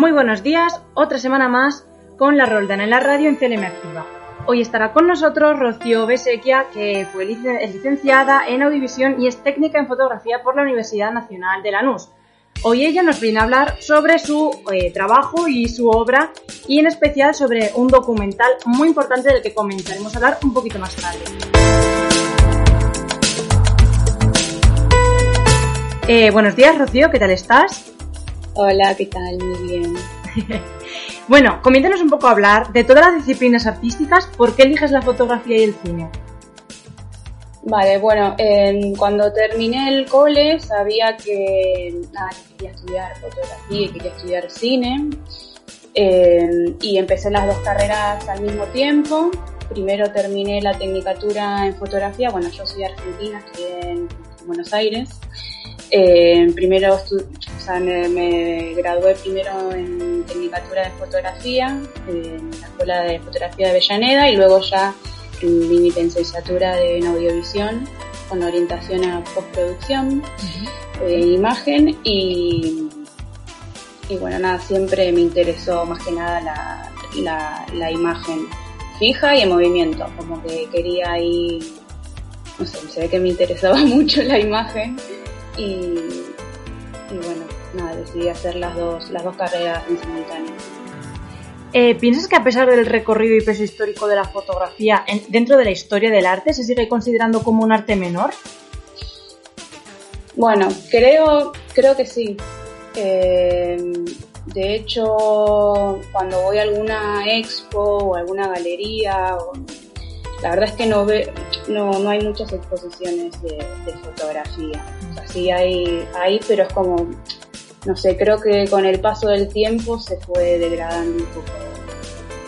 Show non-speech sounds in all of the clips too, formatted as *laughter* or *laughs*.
Muy buenos días, otra semana más con la Roldana en la radio en CLM Activa. Hoy estará con nosotros Rocío Besequia, que fue licenciada en audiovisión y es técnica en fotografía por la Universidad Nacional de Lanús. Hoy ella nos viene a hablar sobre su eh, trabajo y su obra y en especial sobre un documental muy importante del que comenzaremos a hablar un poquito más tarde. Eh, buenos días, Rocío, ¿qué tal estás? Hola, ¿qué tal? Muy bien. *laughs* bueno, comiéntanos un poco a hablar de todas las disciplinas artísticas, ¿por qué eliges la fotografía y el cine? Vale, bueno, cuando terminé el cole sabía que quería estudiar fotografía y quería estudiar cine. Em, y empecé las dos carreras al mismo tiempo. Primero terminé la tecnicatura en fotografía, bueno, yo soy argentina, estudié en Buenos Aires. Eh, primero o sea, me, gradué primero en Tecnicatura de Fotografía, en la Escuela de Fotografía de Avellaneda y luego ya en mi licenciatura de en Audiovisión con orientación a postproducción, uh imagen y, y bueno, nada, siempre me interesó más que nada la, la, la imagen fija y en movimiento, como que quería ahí, no sé, se ve que me interesaba *laughs* mucho la imagen y, bueno, nada, decidí hacer las dos, las dos carreras en simultáneo. Eh, ¿Piensas que a pesar del recorrido y peso histórico de la fotografía dentro de la historia del arte se sigue considerando como un arte menor? Bueno, creo, creo que sí. Eh, de hecho, cuando voy a alguna expo o alguna galería, la verdad es que no, ve, no, no hay muchas exposiciones de, fotografía. O sea, sí hay, hay, pero es como, no sé, creo que con el paso del tiempo se fue degradando un poco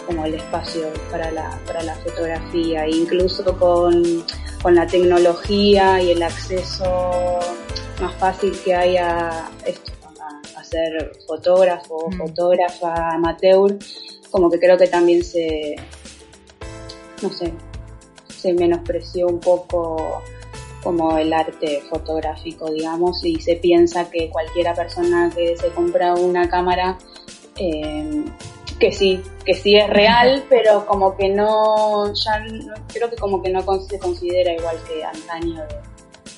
como el espacio para la, para la fotografía, incluso con, con la tecnología y el acceso más fácil que hay a esto, a, ser fotógrafo, mm. fotógrafa, amateur, como que creo que también se, no sé, se menospreció un poco como el arte fotográfico, digamos, y se piensa que cualquiera persona que se compra una cámara, eh, que sí, que sí es real, pero como que no, ya creo que como que no se considera igual que antaño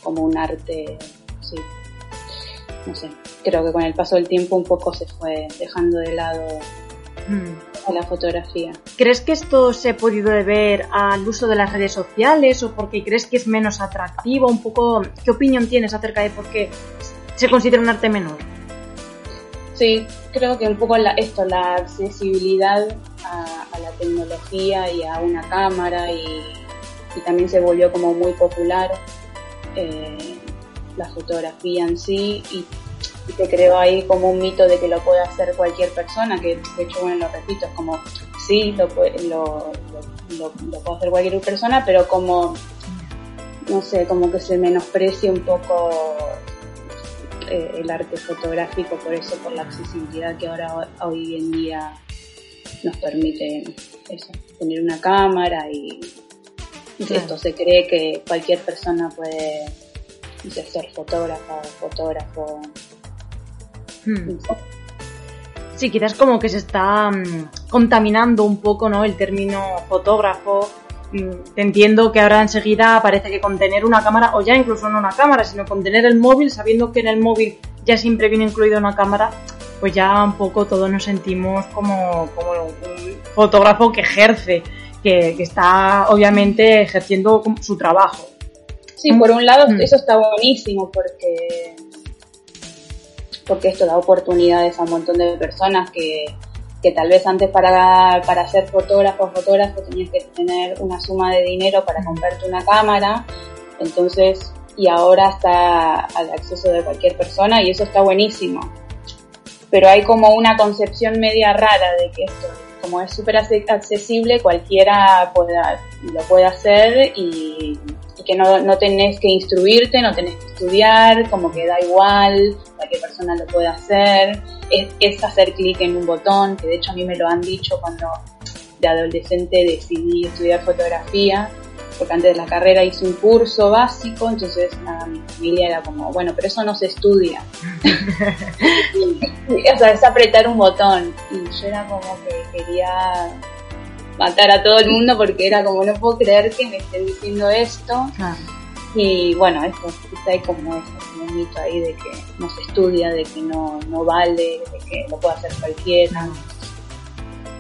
como un arte, sí, no sé, creo que con el paso del tiempo un poco se fue dejando de lado a la fotografía. ¿Crees que esto se ha podido deber al uso de las redes sociales o porque crees que es menos atractivo? Un poco, ¿qué opinión tienes acerca de por qué se considera un arte menor? Sí, creo que un poco esto, la accesibilidad a, la tecnología y a una cámara y, también se volvió como muy popular eh, la fotografía en sí y y te creo ahí como un mito de que lo puede hacer cualquier persona, que de hecho, bueno, lo repito, es como, sí, lo, lo, lo, lo puede hacer cualquier persona, pero como, no sé, como que se menosprecia un poco eh, el arte fotográfico, por eso, por la accesibilidad que ahora hoy en día nos permite eso, tener una cámara y, esto se cree que cualquier persona puede ser fotógrafa o fotógrafo Hmm. Sí, quizás como que se está mm, contaminando un poco ¿no? el término fotógrafo. Mm, entiendo que ahora enseguida parece que con tener una cámara, o ya incluso no una cámara, sino con tener el móvil, sabiendo que en el móvil ya siempre viene incluido una cámara, pues ya un poco todos nos sentimos como, como un fotógrafo que ejerce, que, que está obviamente ejerciendo su trabajo. Sí, por un lado hmm. eso está buenísimo porque porque esto da oportunidades a un montón de personas que, que tal vez antes para, para ser fotógrafo o fotógrafo tenías que tener una suma de dinero para comprarte una cámara, entonces y ahora está al acceso de cualquier persona y eso está buenísimo. Pero hay como una concepción media rara de que esto, como es súper accesible, cualquiera pueda, lo puede hacer y, que no, no, tenés que instruirte, no tenés que estudiar, como que da igual, cualquier persona lo puede hacer. Es, hacer clic en un botón, que de hecho a mí me lo han dicho cuando de adolescente decidí estudiar fotografía porque antes de la carrera hice un curso básico, entonces nada, mi familia era como, bueno, pero eso no se estudia. *laughs* o sea, es apretar un botón. Y yo era como que quería matar a todo el mundo porque era como, no puedo creer que me estén diciendo esto. Y bueno, esto, hay como, un mito ahí de que no se estudia, de que no, no vale, de que lo puede hacer cualquiera.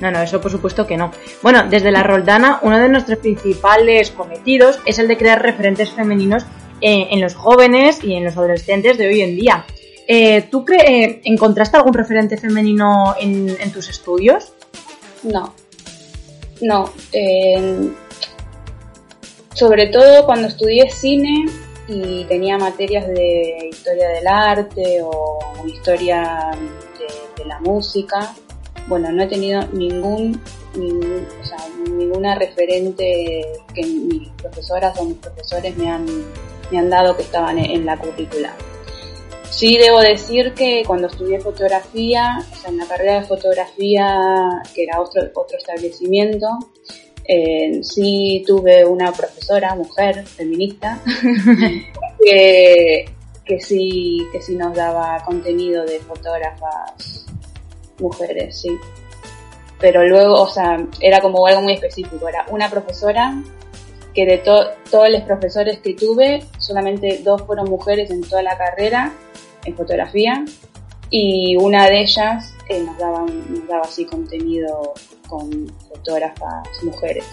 No, no, eso por supuesto que no. Bueno, desde la Roldana, uno de nuestros principales cometidos es el de crear referentes femeninos eh, en los jóvenes y en los adolescentes de hoy en día. Eh, ¿Tú eh, encontraste algún referente femenino en, tus estudios? No, no. Sobre todo cuando estudié cine y tenía materias de historia del arte o historia de la música, bueno, no he tenido ningún, ninguna referente que mis profesoras o mis profesores me han, me han dado que estaban en la currícula. Sí debo decir que cuando estudié fotografía, o sea, en la carrera de fotografía, que era otro, otro establecimiento, eh, sí tuve una profesora, mujer, feminista, *laughs* que, que, sí, que sí nos daba contenido de fotógrafas mujeres, sí. Pero luego, o sea, era como algo muy específico. Era una profesora que de todos los profesores que tuve, solamente dos fueron mujeres en toda la carrera en fotografía y una de ellas eh, nos, daba, nos daba así contenido con fotógrafas mujeres.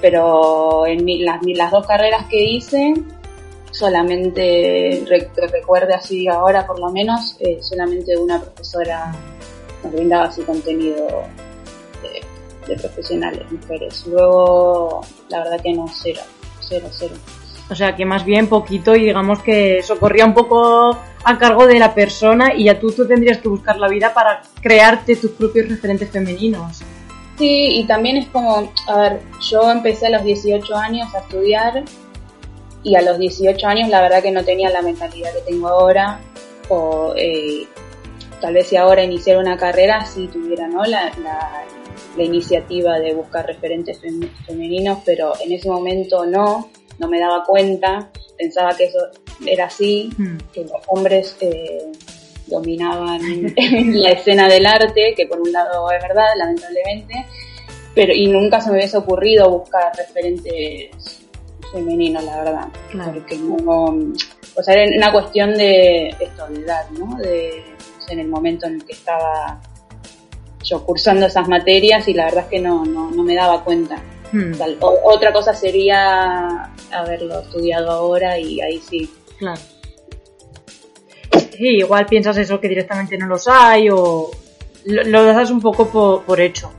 Pero en las, dos carreras que hice, solamente, recuerde así ahora por lo menos, eh, solamente una profesora nos brindaba así contenido de, profesionales, mujeres. Luego, la verdad que no, cero, cero, cero. O sea, que más bien poquito y digamos que eso corría un poco a cargo de la persona y ya tú, tú tendrías que buscar la vida para crearte tus propios referentes femeninos. Sí, y también es como, a ver, yo empecé a los 18 años a estudiar y a los 18 años la verdad que no tenía la mentalidad que tengo ahora o eh, tal vez si ahora iniciara una carrera sí tuviera ¿no? la, la, iniciativa de buscar referentes femeninos, pero en ese momento no, no me daba cuenta, pensaba que eso era así, hmm. que los hombres eh, dominaban *laughs* la escena del arte, que por un lado es verdad, lamentablemente, pero y nunca se me hubiese ocurrido buscar referentes femeninos, la verdad, porque no, o sea, era una cuestión de esto, de edad, ¿no? De, en el momento en el que estaba yo cursando esas materias y la verdad es que no, no, me daba cuenta. Hmm. otra cosa sería haberlo estudiado ahora y ahí sí. Claro. Sí, igual piensas eso que directamente no los hay o lo, das un poco por, hecho.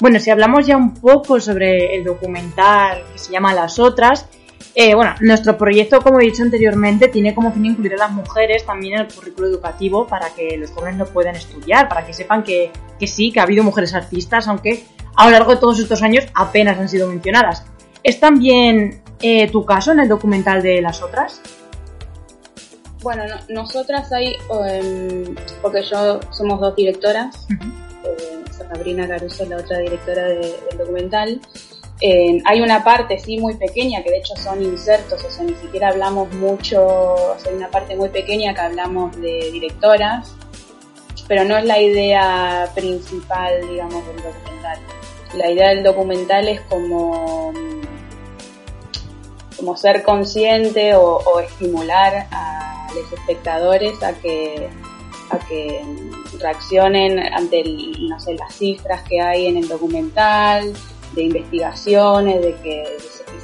Bueno, si hablamos ya un poco sobre el documental que se llama Las Otras, eh, bueno, nuestro proyecto, como he dicho anteriormente, tiene como fin incluir a las mujeres también en el currículo educativo para que los jóvenes lo puedan estudiar, para que sepan que, sí, que ha habido mujeres artistas, aunque a lo largo de todos estos años apenas han sido mencionadas. ¿Es también eh, tu caso en el documental de las otras? Bueno, nosotras hay, em, porque yo somos dos directoras, eh, Sabrina Caruso, la otra directora del documental, hay una parte, sí, muy pequeña, que de hecho son insertos, o sea, ni siquiera hablamos mucho, o sea, hay una parte muy pequeña que hablamos de directoras, pero no es la idea principal, digamos, del documental. La idea del documental es como, como ser consciente o, estimular a los espectadores a que, a que reaccionen ante, las cifras que hay en el documental, de investigaciones, de que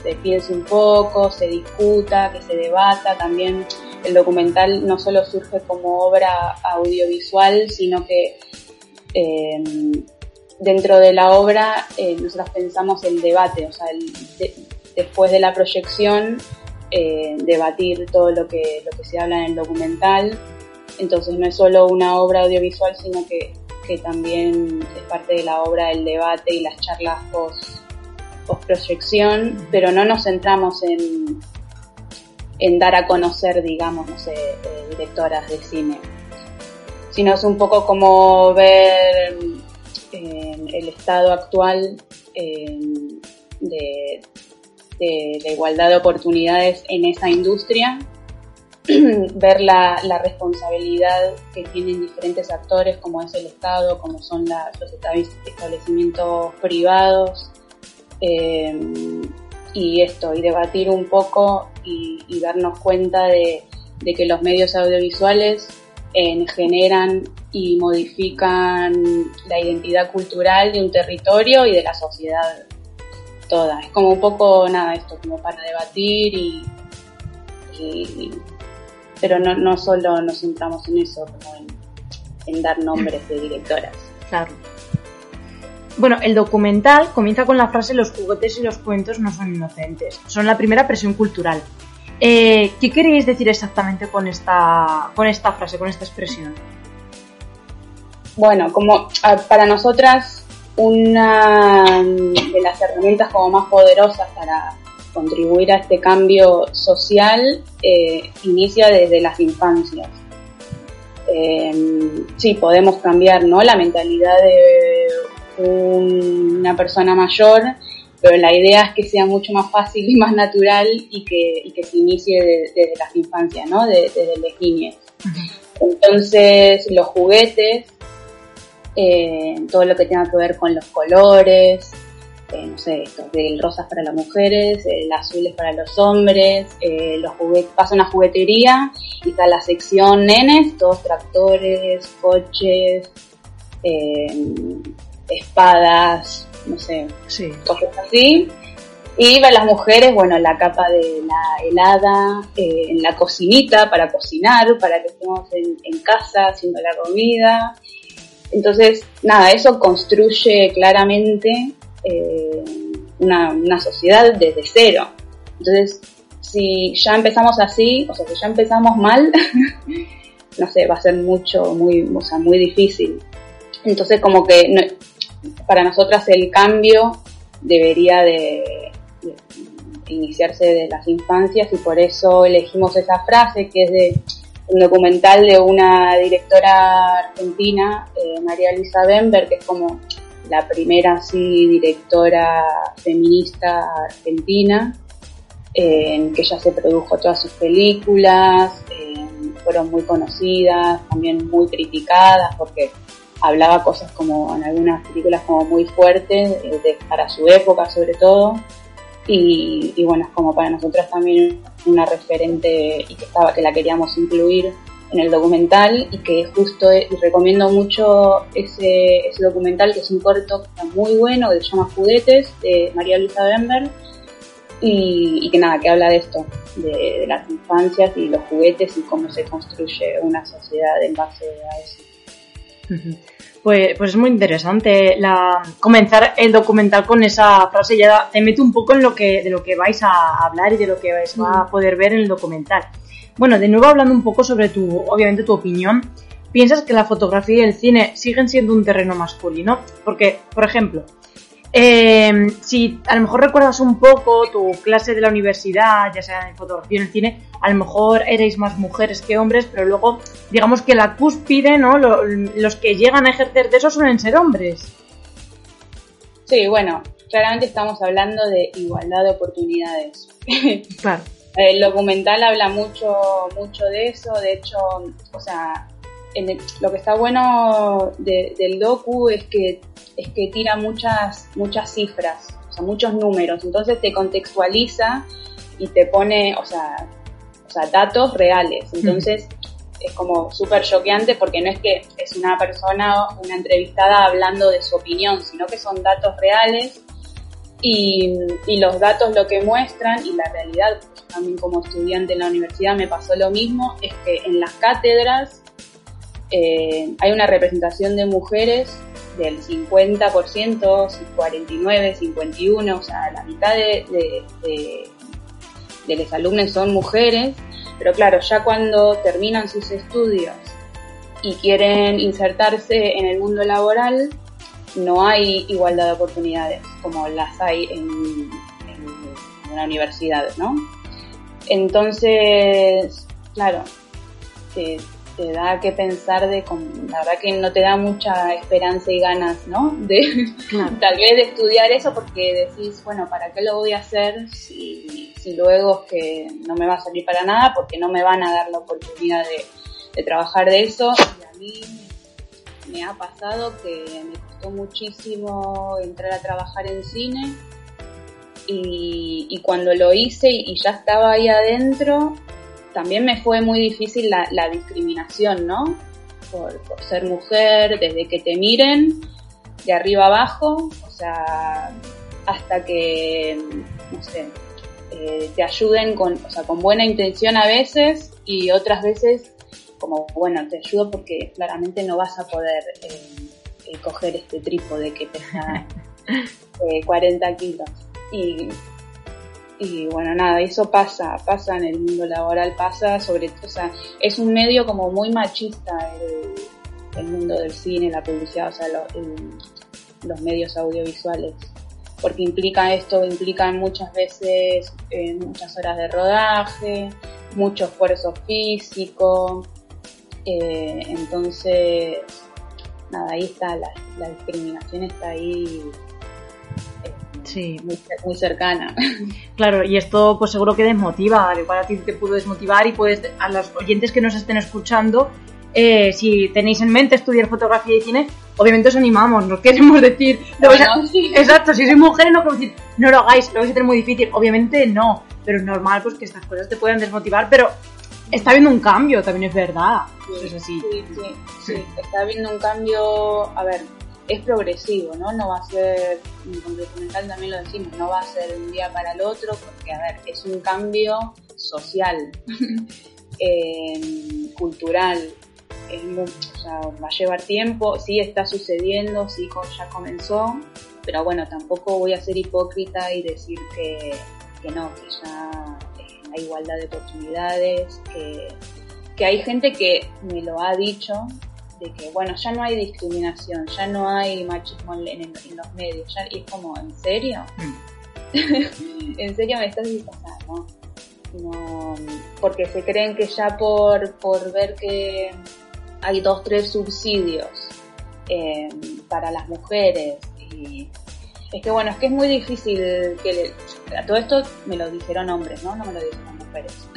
se, piense un poco, se discuta, que se debata. También el documental no solo surge como obra audiovisual, sino que em, dentro de la obra eh, nosotros pensamos el debate, o sea, después de la proyección, eh, debatir todo lo que, lo que se habla en el documental. Entonces no es solo una obra audiovisual, sino que, que también es parte de la obra del debate y las charlas post, post proyección, pero no nos centramos en, en dar a conocer, digamos, no sé, eh, directoras de cine, sino es un poco como ver eh, el estado actual de, la igualdad de oportunidades en esa industria, *clears throat* ver la, responsabilidad que tienen diferentes actores, como es el Estado, como son los establecimientos privados, y esto, y debatir un poco y, darnos cuenta de, que los medios audiovisuales eh, generan y modifican la identidad cultural de un territorio y de la sociedad toda. Es como un poco nada esto, como para debatir y, pero no, no solo nos centramos en eso, como en, en dar nombres de directoras. Claro. Bueno, el documental comienza con la frase los juguetes y los cuentos no son inocentes, son la primera presión cultural. Eh, ¿Qué queréis decir exactamente con esta, con esta frase, con esta expresión? Bueno, como para nosotras una de las herramientas como más poderosas para contribuir a este cambio social eh, inicia desde las infancias. Eh, sí, podemos cambiar ¿no? la mentalidad de una persona mayor, pero la idea es que sea mucho más fácil y más natural y que, que se inicie desde las infancias, ¿no? desde las niñez. Entonces, los juguetes, eh, todo lo que tenga que ver con los colores, eh, no sé, esto, el rosa para las mujeres, el azul es para los hombres, eh, los juguetes, pasa una juguetería y está la sección nenes, todos tractores, coches, espadas, no sé, cosas así. Y para las mujeres, bueno, la capa de la helada, eh, en la cocinita para cocinar, para que estemos en, casa haciendo la comida. Entonces, nada, eso construye claramente eh, una, sociedad desde cero. Entonces, si ya empezamos así, o sea, si ya empezamos mal, *laughs* no sé, va a ser mucho, muy, o sea, muy difícil. Entonces, como que para nosotras el cambio debería de, iniciarse de las infancias y por eso elegimos esa frase que es de un documental de una directora argentina, eh, María Elisa Bember, que es como la primera así directora feminista argentina, en que ella se produjo todas sus películas, fueron muy conocidas, también muy criticadas porque hablaba cosas como en algunas películas como muy fuertes, eh, para su época sobre todo. Y, bueno, es como para nosotras también una referente y que estaba que la queríamos incluir en el documental y que justo y recomiendo mucho ese, ese documental que es un corto muy bueno que se llama Juguetes de María Luisa Bember y, que nada, que habla de esto, de, las infancias y los juguetes y cómo se construye una sociedad en base a eso. Pues, pues es muy interesante la, comenzar el documental con esa frase, ya te mete un poco en lo que, de lo que vais a hablar y de lo que vais a mm. poder ver en el documental. Bueno, de nuevo hablando un poco sobre tu, obviamente tu opinión, ¿piensas que la fotografía y el cine siguen siendo un terreno masculino? Porque, por ejemplo, eh, si a lo mejor recuerdas un poco tu clase de la universidad, ya sea en fotografía o en el cine, a lo mejor erais más mujeres que hombres, pero luego, digamos que la cúspide, ¿no? los que llegan a ejercer de eso suelen ser hombres. Sí, bueno, claramente estamos hablando de igualdad de oportunidades. *laughs* Claro. El documental habla mucho, mucho de eso, de hecho, o sea, lo que está bueno del docu es que es que tira muchas muchas cifras, o sea, muchos números, entonces te contextualiza y te pone, o sea, o sea datos reales. Entonces es como súper choqueante porque no es que es una persona, una entrevistada hablando de su opinión, sino que son datos reales y, y los datos lo que muestran y la realidad, también como estudiante en la universidad me pasó lo mismo, es que en las cátedras eh, hay una representación de mujeres del 50%, 49, 51, o sea, la mitad de, de los alumnos son mujeres, pero claro, ya cuando terminan sus estudios y quieren insertarse en el mundo laboral, no hay igualdad de oportunidades como las hay en, en una universidad, ¿no? Entonces, claro, te, da que pensar de, la verdad que no te da mucha esperanza y ganas, ¿no? De *laughs* tal vez de estudiar eso porque decís, bueno, ¿para qué lo voy a hacer si, si luego es que no me va a salir para nada porque no me van a dar la oportunidad de, de trabajar de eso? Y a mí me ha pasado que me costó muchísimo entrar a trabajar en cine y, cuando lo hice y, ya estaba ahí adentro, también me fue muy difícil la, discriminación, ¿no? Por, ser mujer, desde que te miren de arriba abajo, o sea, hasta que, no sé, eh, te ayuden con, o sea, con buena intención a veces y otras veces como, bueno, te ayudo porque claramente no vas a poder eh, eh, coger este trípode que pesa 40 *laughs* kilos. Y, y bueno, nada, eso pasa, pasa en el mundo laboral, pasa sobre todo, o sea, es un medio como muy machista el, el mundo del cine, la publicidad, o sea, los medios audiovisuales, porque implica esto, implica muchas veces eh, muchas horas de rodaje, mucho esfuerzo físico, eh, entonces, nada, ahí está, la, la discriminación está ahí sí. muy, cercana. *laughs* Claro, y esto pues seguro que desmotiva, al igual a ti te pudo desmotivar y puedes, a los oyentes que nos estén escuchando, eh, si tenéis en mente estudiar fotografía y cine, obviamente os animamos, no queremos *laughs* decir, exacto, si sois mujeres no queremos decir, no lo hagáis, lo vais a tener muy difícil, obviamente no, pero es normal pues que estas cosas te puedan desmotivar, pero está habiendo un cambio, también es verdad, es así. Sí, sí, sí, está habiendo un cambio, a ver, es progresivo, ¿no? No va a ser, con documental también lo decimos, no va a ser de un día para el otro, porque, a ver, es un cambio social, *laughs* eh, cultural, sea, va a llevar tiempo, sí está sucediendo, sí ya comenzó, pero bueno, tampoco voy a ser hipócrita y decir que, que no, que ya eh, hay igualdad de oportunidades, que, que hay gente que me lo ha dicho de que, bueno, ya no hay discriminación, ya no hay machismo en, los medios, ya, y es como, ¿en serio? Mm. *laughs* ¿En serio me estás diciendo? No, porque se creen que ya por, por ver que hay dos, tres subsidios eh, para las mujeres y es que bueno, es que es muy difícil que a todo esto me lo dijeron hombres, ¿no? No me lo dijeron mujeres.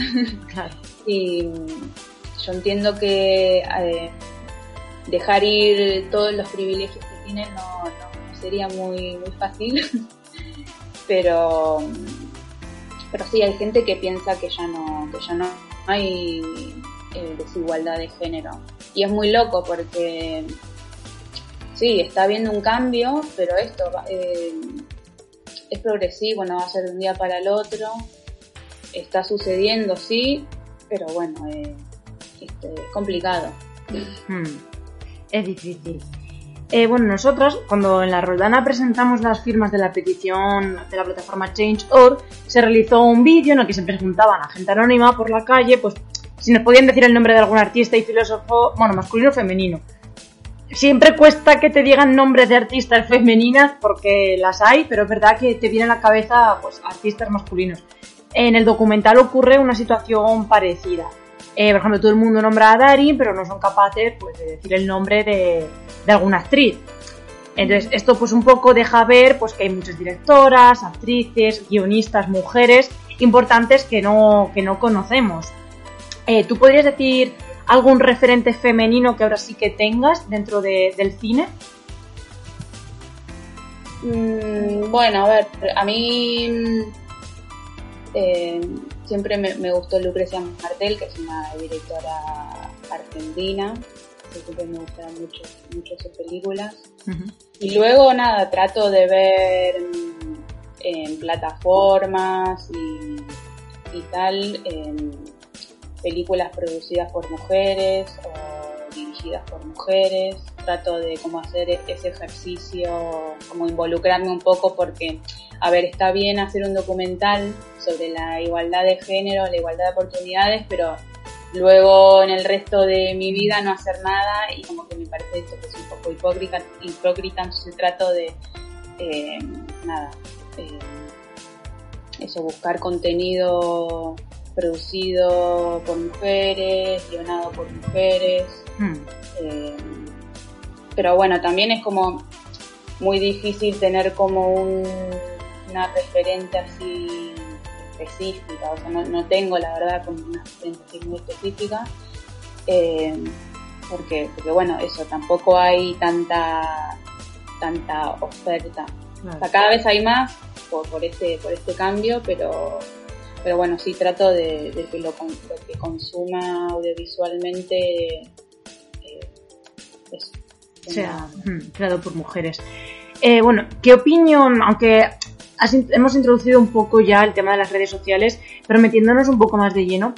Claro. *laughs* y yo entiendo que eh, dejar ir todos los privilegios que tienen no, no sería muy, muy fácil. *laughs* pero, pero sí, hay gente que piensa que ya no, que ya no hay eh, desigualdad de género. Y es muy loco porque sí, está habiendo un cambio, pero esto eh, es progresivo, no va a ser de un día para el otro. Está sucediendo, sí, pero bueno, eh, este, es complicado. Hmm es difícil. Eh, bueno, nosotros, cuando en la Roldana presentamos las firmas de la petición de la plataforma Change.org, se realizó un vídeo en el que se preguntaban a gente anónima por la calle, pues si nos podían decir el nombre de algún artista y filósofo, bueno, masculino o femenino. Siempre cuesta que te digan nombres de artistas femeninas porque las hay, pero es verdad que te viene a la cabeza pues artistas masculinos. En el documental ocurre una situación parecida. Eh, por ejemplo, todo el mundo nombra a Darin, pero no son capaces pues, de decir el nombre de, alguna actriz. Entonces, esto pues un poco deja ver pues que hay muchas directoras, actrices, guionistas, mujeres importantes que no, que no conocemos. Eh, ¿Tú podrías decir algún referente femenino que ahora sí que tengas dentro del cine? Mm, bueno, a ver, a mí eh, siempre me, gustó Lucrecia Martel, que es una directora argentina, siempre me gustan mucho, mucho sus películas. Y luego, nada, trato de ver en, plataformas y, tal, en películas producidas por mujeres o dirigidas por mujeres. Trato de cómo hacer ese ejercicio, como involucrarme un poco porque a ver, está bien hacer un documental sobre la igualdad de género, la igualdad de oportunidades, pero luego en el resto de mi vida no hacer nada y como que me parece esto que es un poco hipócrita, hipócrita entonces trato de, eh, nada, eh, eso, buscar contenido producido por mujeres, guionado por mujeres. Hmm. Eh, pero bueno, también es como muy difícil tener como una referente así específica, o sea, no, tengo la verdad como una referente así muy específica, eh, porque, porque bueno, eso, tampoco hay tanta, tanta oferta. O sea, cada vez hay más por, por, este, por este cambio, pero, pero bueno, sí trato de, que lo, que consuma audiovisualmente eh, sea creado por mujeres. Eh, bueno, ¿qué opinión, aunque hemos introducido un poco ya el tema de las redes sociales, pero metiéndonos un poco más de lleno,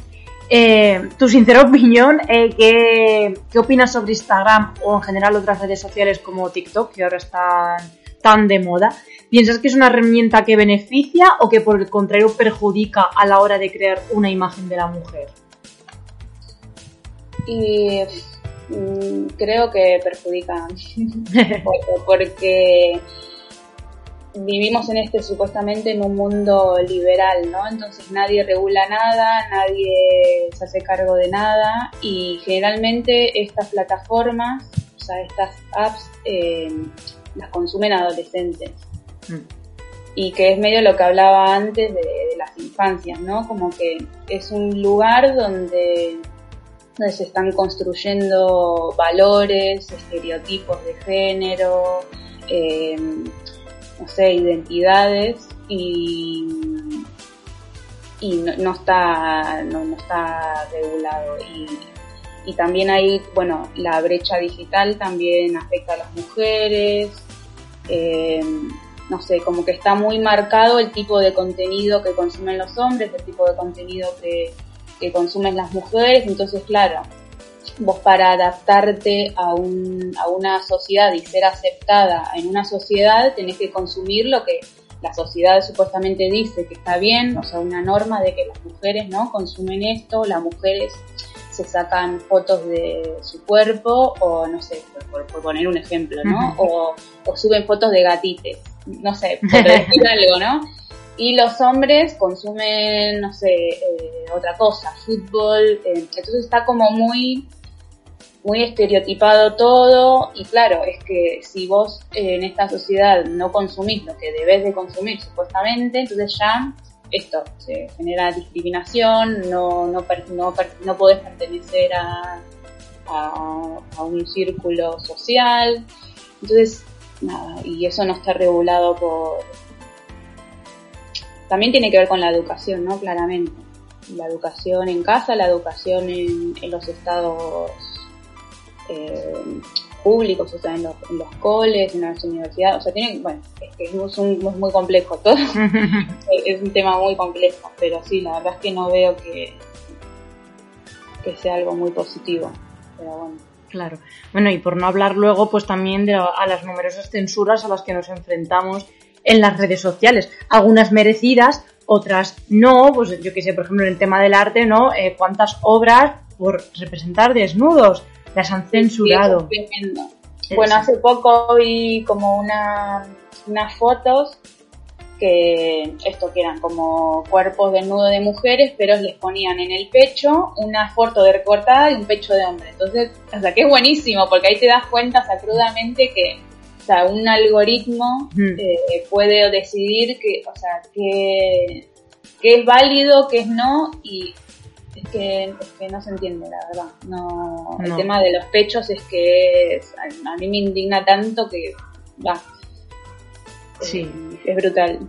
eh, tu sincera *laughs* opinión, eh, ¿qué, ¿qué, opinas sobre Instagram o en general otras redes sociales como TikTok, que ahora están tan de moda? ¿Piensas que es una herramienta que beneficia o que por el contrario perjudica a la hora de crear una imagen de la mujer? Y mm, creo que perjudica *laughs* porque vivimos en este supuestamente en un mundo liberal, ¿no? Entonces nadie regula nada, nadie se hace cargo de nada y generalmente estas plataformas, o sea, estas apps, eh, las consumen adolescentes. Mm. Y que es medio lo que hablaba antes de, las infancias, ¿no? Como que es un lugar donde, se están construyendo valores, estereotipos de género, eh, no sé, identidades y, y no, está, no, está regulado. Y, también hay, bueno, la brecha digital también afecta a las mujeres. Eh, no sé, como que está muy marcado el tipo de contenido que consumen los hombres, el tipo de contenido que, que consumen las mujeres. Entonces, claro, vos para adaptarte a, un, a una sociedad y ser aceptada en una sociedad tenés que consumir lo que la sociedad supuestamente dice que está bien, o sea, una norma de que las mujeres no consumen esto, las mujeres se sacan fotos de su cuerpo o no sé, por, poner un ejemplo, ¿no? o, suben fotos de gatites, no sé, por decir *laughs* algo, ¿no? Y los hombres consumen, no sé, eh, otra cosa, fútbol, eh, entonces está como muy muy estereotipado todo y claro, es que si vos eh, en esta sociedad no consumís lo que debes de consumir supuestamente, entonces ya esto se genera discriminación, no, no, no, no podés pertenecer a, a, un círculo social, entonces nada, y eso no está regulado por... También tiene que ver con la educación, ¿no? Claramente. La educación en casa, la educación en, en los estados eh, públicos, o sea, en los, en los, coles, en las universidades, o sea, tienen, bueno, es que es, muy complejo todo, *laughs* *laughs* es un tema muy complejo, pero sí, la verdad es que no veo que, que sea algo muy positivo, pero bueno. Claro. Bueno, y por no hablar luego, pues también de a las numerosas censuras a las que nos enfrentamos en las redes sociales. Algunas merecidas, otras no. Pues yo que sé, por ejemplo, en el tema del arte, ¿no? Eh, ¿Cuántas obras por representar desnudos? Las han censurado. bueno, hace poco vi como una, unas fotos que esto que eran como cuerpos desnudos de mujeres, pero les ponían en el pecho una foto de recortada y un pecho de hombre. Entonces, o sea, que es buenísimo, porque ahí te das cuenta sacrudamente que o sea, un algoritmo eh, puede decidir que, o sea, que, que es válido, que es no, y es que, es que no se entiende, la verdad. No, El tema de los pechos es que a mí me indigna tanto que va. Sí. Eh, es brutal.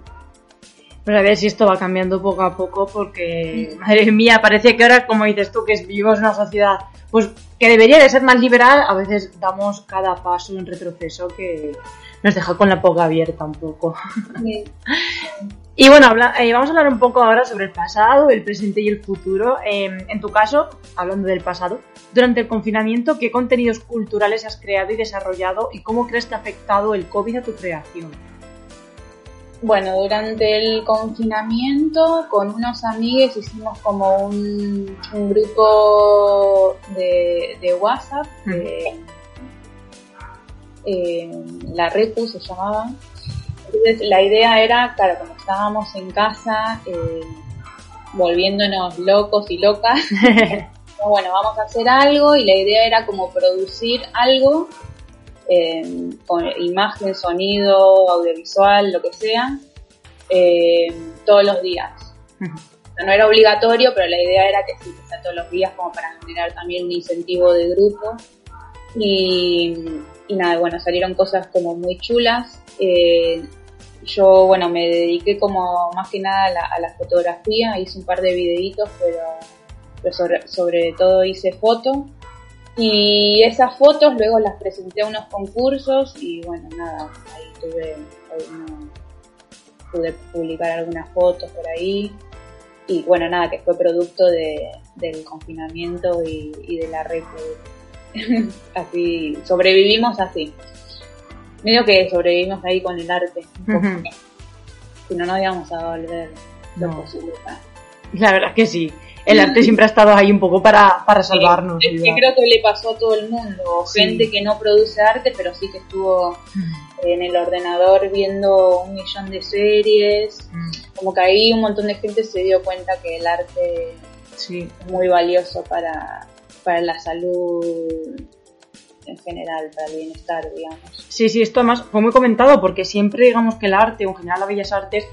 Pues a ver si esto va cambiando poco a poco porque, *laughs* madre mía, parece que ahora, como dices tú, que vivimos una sociedad pues que debería de ser más liberal, a veces damos cada paso en retroceso que nos deja con la boca abierta un poco. *laughs* Y bueno, eh, vamos a hablar un poco ahora sobre el pasado, el presente y el futuro. Em, en tu caso, hablando del pasado, durante el confinamiento, ¿qué contenidos culturales has creado y desarrollado y cómo crees que ha afectado el COVID a tu creación? Bueno, durante el confinamiento con unos amigos hicimos como un, grupo de, WhatsApp, eh, la Repu se llamaba. Entonces la idea era, claro, como estábamos en casa, eh, volviéndonos locos y locas, *laughs* *laughs* bueno, vamos a hacer algo y la idea era como producir algo con imagen, sonido, audiovisual, lo que sea, eh, todos los días. no era obligatorio, pero la idea era que sí, sea todos los días como para generar también un incentivo de grupo. Y, nada, bueno, salieron cosas como muy chulas. Eh, yo, bueno, me dediqué como más que nada a la, fotografía, hice un par de videitos, pero, sobre, sobre, todo hice foto. Y esas fotos luego las presenté a unos concursos y bueno, nada, ahí tuve, pude publicar algunas fotos por ahí. Y bueno, nada, que fue producto de, del confinamiento y, de la red. *laughs* así, sobrevivimos así. Medio que sobrevivimos ahí con el arte. Si no, no íbamos a volver lo posible. La verdad es que sí el arte siempre ha estado ahí un poco para, para salvarnos. es que creo que le pasó a todo el mundo, gente que no produce arte, pero sí que estuvo mm. en el ordenador viendo un millón de series, mm. como que ahí un montón de gente se dio cuenta que el arte es muy valioso para, para la salud en general, para el bienestar, digamos. Sí, sí, esto además fue muy comentado porque siempre digamos que el arte, o en general las bellas artes,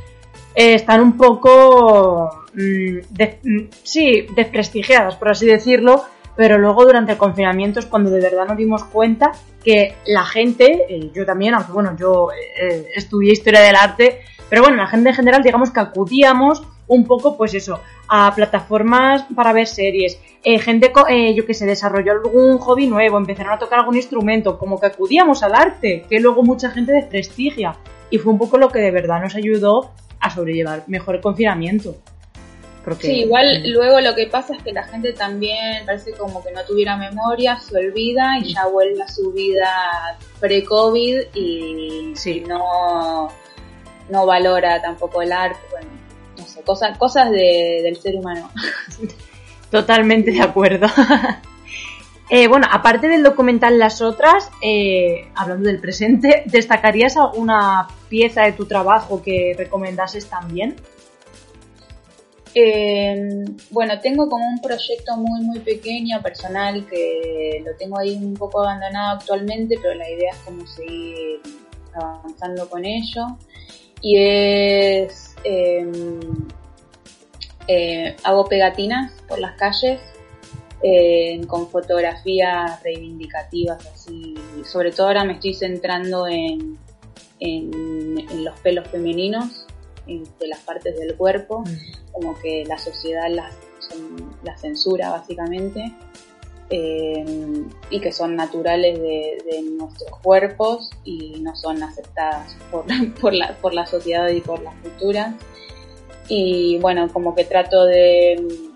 eh, están un poco, mm, mm, sí, desprestigiadas, por así decirlo, pero luego durante el confinamiento es cuando de verdad nos dimos cuenta que la gente, eh, yo también, aunque bueno, yo eh, estudié historia del arte, pero bueno, la gente en general, digamos que acudíamos un poco, pues eso, a plataformas para ver series, gente, yo que se desarrolló algún hobby nuevo, empezaron a tocar algún instrumento, como que acudíamos al arte, que luego mucha gente desprestigia. Y fue un poco lo que de verdad nos ayudó a sobrellevar mejor el confinamiento. Porque, sí, igual luego lo que pasa es que la gente también parece como que no tuviera memoria, se olvida y ya vuelve a su vida pre-COVID y no, no valora tampoco el arte, bueno, no sé, cosas, cosas del ser humano. *laughs* Totalmente de acuerdo. *laughs* Eh, bueno, aparte del documental Las Otras, eh, hablando del presente, *laughs* ¿destacarías alguna pieza de tu trabajo que recomendases también? Eh, bueno, tengo como un proyecto muy, muy pequeño, personal, que lo tengo ahí un poco abandonado actualmente, pero la idea es como seguir avanzando con ello. Y es... hago pegatinas por las calles con fotografías reivindicativas así. Sobre todo ahora me estoy centrando en, en, los pelos femeninos, de las partes del cuerpo, mm. como que la sociedad las, la censura básicamente. Eh, y que son naturales de, nuestros cuerpos y no son aceptadas por, *laughs* por, la, por la sociedad y por las culturas. Y bueno, como que trato de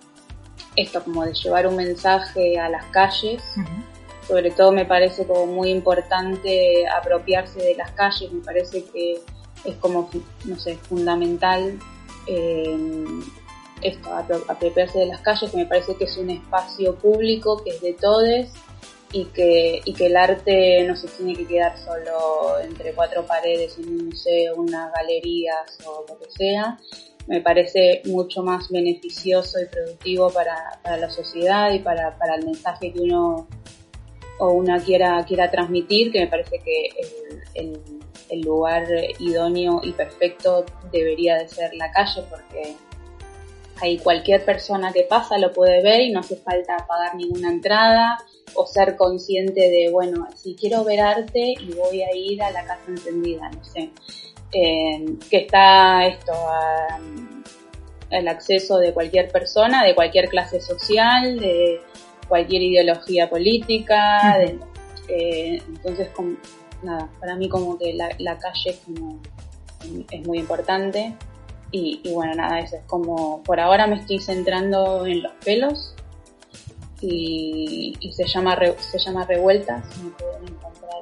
esto, como de llevar un mensaje a las calles. Sobre todo me parece como muy importante apropiarse de las calles, me parece que es como, no sé, fundamental eh, esto, apropiarse de las calles, que me parece que es un espacio público, que es de todos y que, y que el arte no se tiene que quedar solo entre cuatro paredes en un museo, una galería o lo que sea, me parece mucho más beneficioso y productivo para, la sociedad y para, el mensaje que uno o una quiera, quiera transmitir, que me parece que el, lugar idóneo y perfecto debería de ser la calle, porque ahí cualquier persona que pasa lo puede ver y no hace falta pagar ninguna entrada o ser consciente de, bueno, si quiero ver arte y voy a ir a la casa encendida, no sé que está esto al acceso de cualquier persona, de cualquier clase social, de cualquier ideología política, eh, entonces nada, para mí como que la, calle es, como, es muy importante y, bueno, nada, eso es como, por ahora me estoy centrando en los pelos y, se llama se llama Revueltas, me pueden encontrar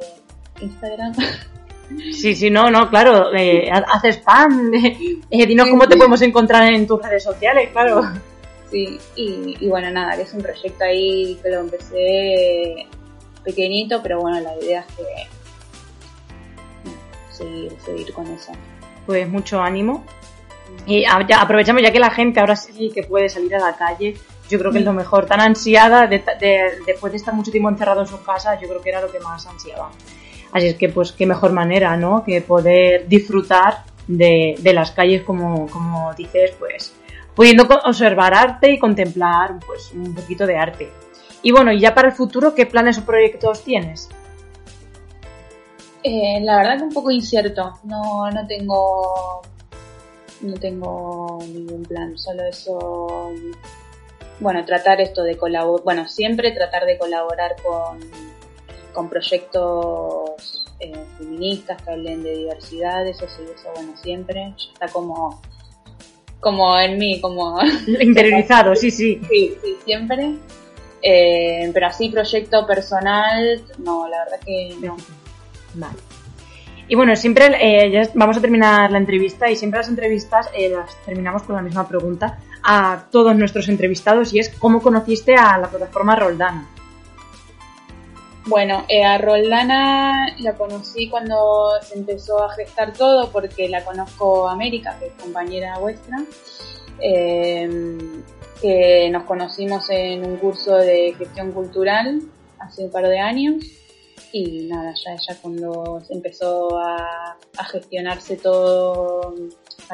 en Instagram. *laughs* Sí, sí, no, no, claro, eh, *laughs* haces spam, eh, dinos cómo te podemos encontrar en tus redes sociales, claro. Sí, y, y bueno, nada, es un proyecto ahí que lo empecé pequeñito, pero bueno, la idea es que seguir, seguir con eso. Pues mucho ánimo. Y aprovechamos ya que la gente ahora sí que puede salir a la calle. Yo creo que es lo mejor. Tan ansiada, después de estar mucho tiempo encerrado en su casa, yo creo que era lo que más ansiaba. Así es que, pues, qué mejor manera, ¿no? Que poder disfrutar de, las calles, como, como dices, pues, pudiendo observar arte y contemplar, pues, un poquito de arte. Y bueno, y ya para el futuro, ¿qué planes o proyectos tienes? Eh, la verdad que un poco incierto. No, no tengo no tengo ningún plan, solo eso. Bueno, tratar esto de colaborar, bueno, siempre tratar de colaborar con, con proyectos feministas que hablen de diversidad, eso sí, eso bueno, siempre. Ya está como, como en mí, como... *laughs* Interiorizado, sí, sí. Sí, sí, siempre. Eh, pero así proyecto personal, no, la verdad que no. Vale. Y bueno, siempre eh, ya vamos a terminar la entrevista y siempre las entrevistas eh, las terminamos con la misma pregunta a todos nuestros entrevistados y es ¿cómo conociste a la plataforma Roldana? Bueno, eh, a Roldana la conocí cuando se empezó a gestar todo porque la conozco América, que es compañera vuestra, que nos conocimos en un curso de gestión cultural hace un par de años. Y nada, ya ella cuando empezó a, gestionarse todo,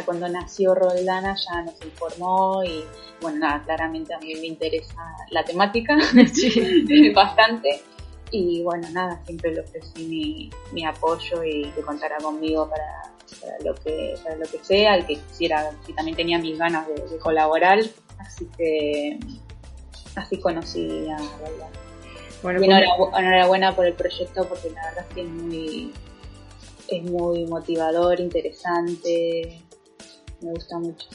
cuando nació Roldana ya nos informó y bueno, nada, claramente a mí me interesa la temática. *laughs* *laughs* Bastante y bueno, nada, siempre le ofrecí mi, mi apoyo y que contara conmigo para, lo que para lo que sea y que quisiera, y también tenía mis ganas de, colaborar, así que así conocí a Roldana. Bueno, y enhorabuena por el proyecto porque la verdad es que es muy, es muy motivador, interesante, me gusta mucho.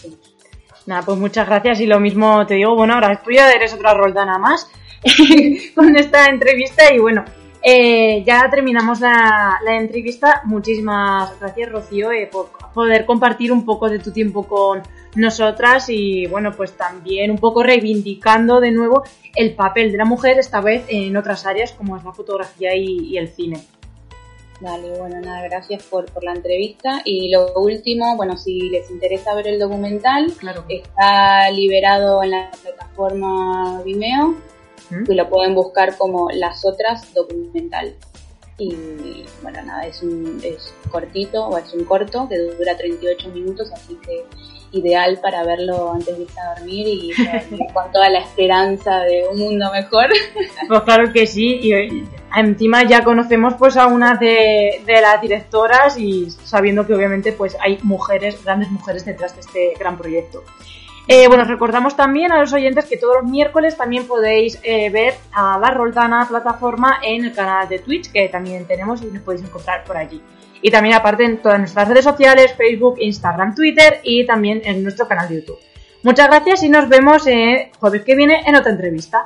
Nada, pues muchas gracias y lo mismo te digo, bueno, ahora tú ya eres otra Roldana más *laughs* con esta entrevista y bueno, eh, ya terminamos la, entrevista. Muchísimas gracias, Rocío, eh, por poder compartir un poco de tu tiempo con nosotras y, bueno, pues también un poco reivindicando de nuevo el papel de la mujer, esta vez en otras áreas como es la fotografía y, el cine. Vale, bueno, nada, gracias por, por, la entrevista. Y lo último, bueno, si les interesa ver el documental, claro. está liberado en la plataforma Vimeo y lo pueden buscar como Las Otras Documental. Y bueno, nada, es un es cortito, o es un corto que dura 38 minutos, así que ideal para verlo antes de irse a dormir y *laughs* con toda la esperanza de un mundo mejor. *laughs* Pues claro que sí, y encima ya conocemos pues a una de, de las directoras y sabiendo que obviamente pues hay mujeres, grandes mujeres detrás de este gran proyecto. Eh, bueno, recordamos también a los oyentes que todos los miércoles también podéis eh, ver a la Roldana plataforma en el canal de Twitch, que también tenemos y nos podéis encontrar por allí. Y también aparte en todas nuestras redes sociales, Facebook, Instagram, Twitter y también en nuestro canal de YouTube. Muchas gracias y nos vemos el jueves que viene en otra entrevista.